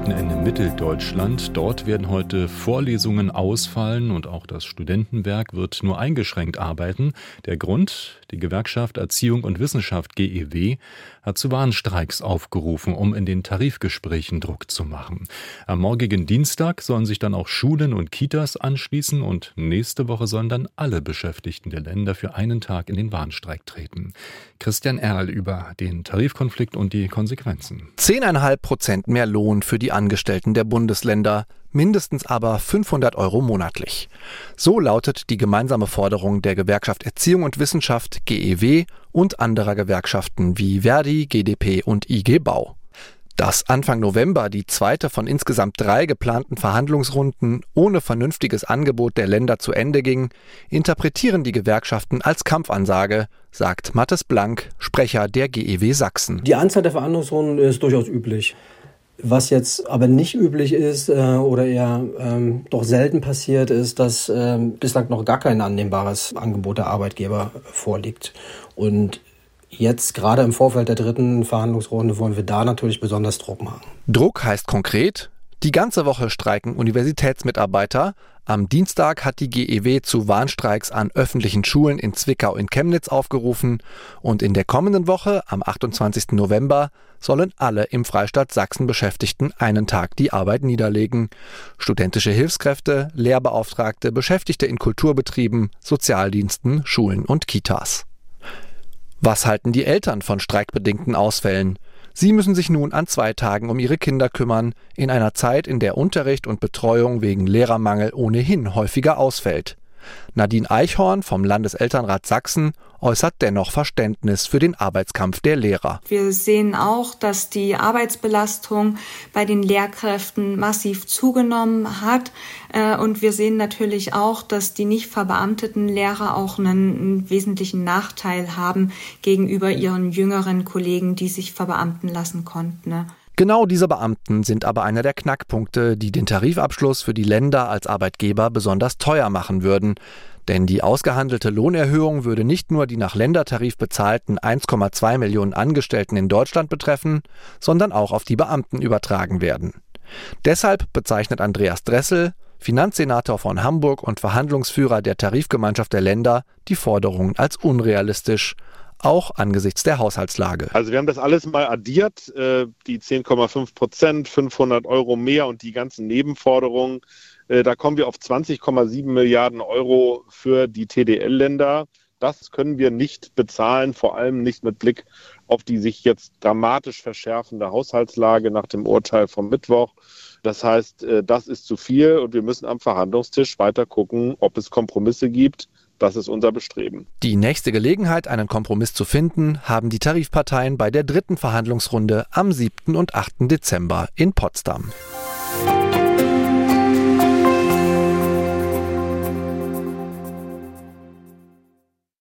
Universitäten in Mitteldeutschland. Dort werden heute Vorlesungen ausfallen und auch das Studentenwerk wird nur eingeschränkt arbeiten. Der Grund, die Gewerkschaft Erziehung und Wissenschaft GEW hat zu Warnstreiks aufgerufen, um in den Tarifgesprächen Druck zu machen. Am morgigen Dienstag sollen sich dann auch Schulen und Kitas anschließen und nächste Woche sollen dann alle Beschäftigten der Länder für einen Tag in den Warnstreik treten. Christian Erl über den Tarifkonflikt und die Konsequenzen. Zehneinhalb Prozent mehr Lohn für die Angestellten der Bundesländer mindestens aber 500 Euro monatlich. So lautet die gemeinsame Forderung der Gewerkschaft Erziehung und Wissenschaft GEW und anderer Gewerkschaften wie Verdi, GDP und IG Bau. Dass Anfang November die zweite von insgesamt drei geplanten Verhandlungsrunden ohne vernünftiges Angebot der Länder zu Ende ging, interpretieren die Gewerkschaften als Kampfansage, sagt Mattes Blank, Sprecher der GEW Sachsen. Die Anzahl der Verhandlungsrunden ist durchaus üblich. Was jetzt aber nicht üblich ist äh, oder eher ähm, doch selten passiert, ist, dass ähm, bislang noch gar kein annehmbares Angebot der Arbeitgeber vorliegt. Und jetzt gerade im Vorfeld der dritten Verhandlungsrunde wollen wir da natürlich besonders Druck machen. Druck heißt konkret, die ganze Woche streiken Universitätsmitarbeiter. Am Dienstag hat die GEW zu Warnstreiks an öffentlichen Schulen in Zwickau in Chemnitz aufgerufen und in der kommenden Woche, am 28. November, sollen alle im Freistaat Sachsen Beschäftigten einen Tag die Arbeit niederlegen. Studentische Hilfskräfte, Lehrbeauftragte, Beschäftigte in Kulturbetrieben, Sozialdiensten, Schulen und Kitas. Was halten die Eltern von streikbedingten Ausfällen? Sie müssen sich nun an zwei Tagen um ihre Kinder kümmern, in einer Zeit, in der Unterricht und Betreuung wegen Lehrermangel ohnehin häufiger ausfällt. Nadine Eichhorn vom Landeselternrat Sachsen äußert dennoch Verständnis für den Arbeitskampf der Lehrer. Wir sehen auch, dass die Arbeitsbelastung bei den Lehrkräften massiv zugenommen hat. Äh, und wir sehen natürlich auch, dass die nicht verbeamteten Lehrer auch einen, wesentlichen Nachteil haben gegenüber ihren jüngeren Kollegen, die sich verbeamten lassen konnten. Genau diese Beamten sind aber einer der Knackpunkte, die den Tarifabschluss für die Länder als Arbeitgeber besonders teuer machen würden. Denn die ausgehandelte Lohnerhöhung würde nicht nur die nach Ländertarif bezahlten 1,2 Millionen Angestellten in Deutschland betreffen, sondern auch auf die Beamten übertragen werden. Deshalb bezeichnet Andreas Dressel, Finanzsenator von Hamburg und Verhandlungsführer der Tarifgemeinschaft der Länder, die Forderungen als unrealistisch auch angesichts der Haushaltslage. Also wir haben das alles mal addiert, äh, die 10,5 Prozent, 500 Euro mehr und die ganzen Nebenforderungen. Äh, da kommen wir auf 20,7 Milliarden Euro für die TDL-Länder. Das können wir nicht bezahlen, vor allem nicht mit Blick auf die sich jetzt dramatisch verschärfende Haushaltslage nach dem Urteil vom Mittwoch. Das heißt, äh, das ist zu viel und wir müssen am Verhandlungstisch weiter gucken, ob es Kompromisse gibt das ist unser Bestreben. Die nächste Gelegenheit, einen Kompromiss zu finden, haben die Tarifparteien bei der dritten Verhandlungsrunde am 7. und 8. Dezember in Potsdam.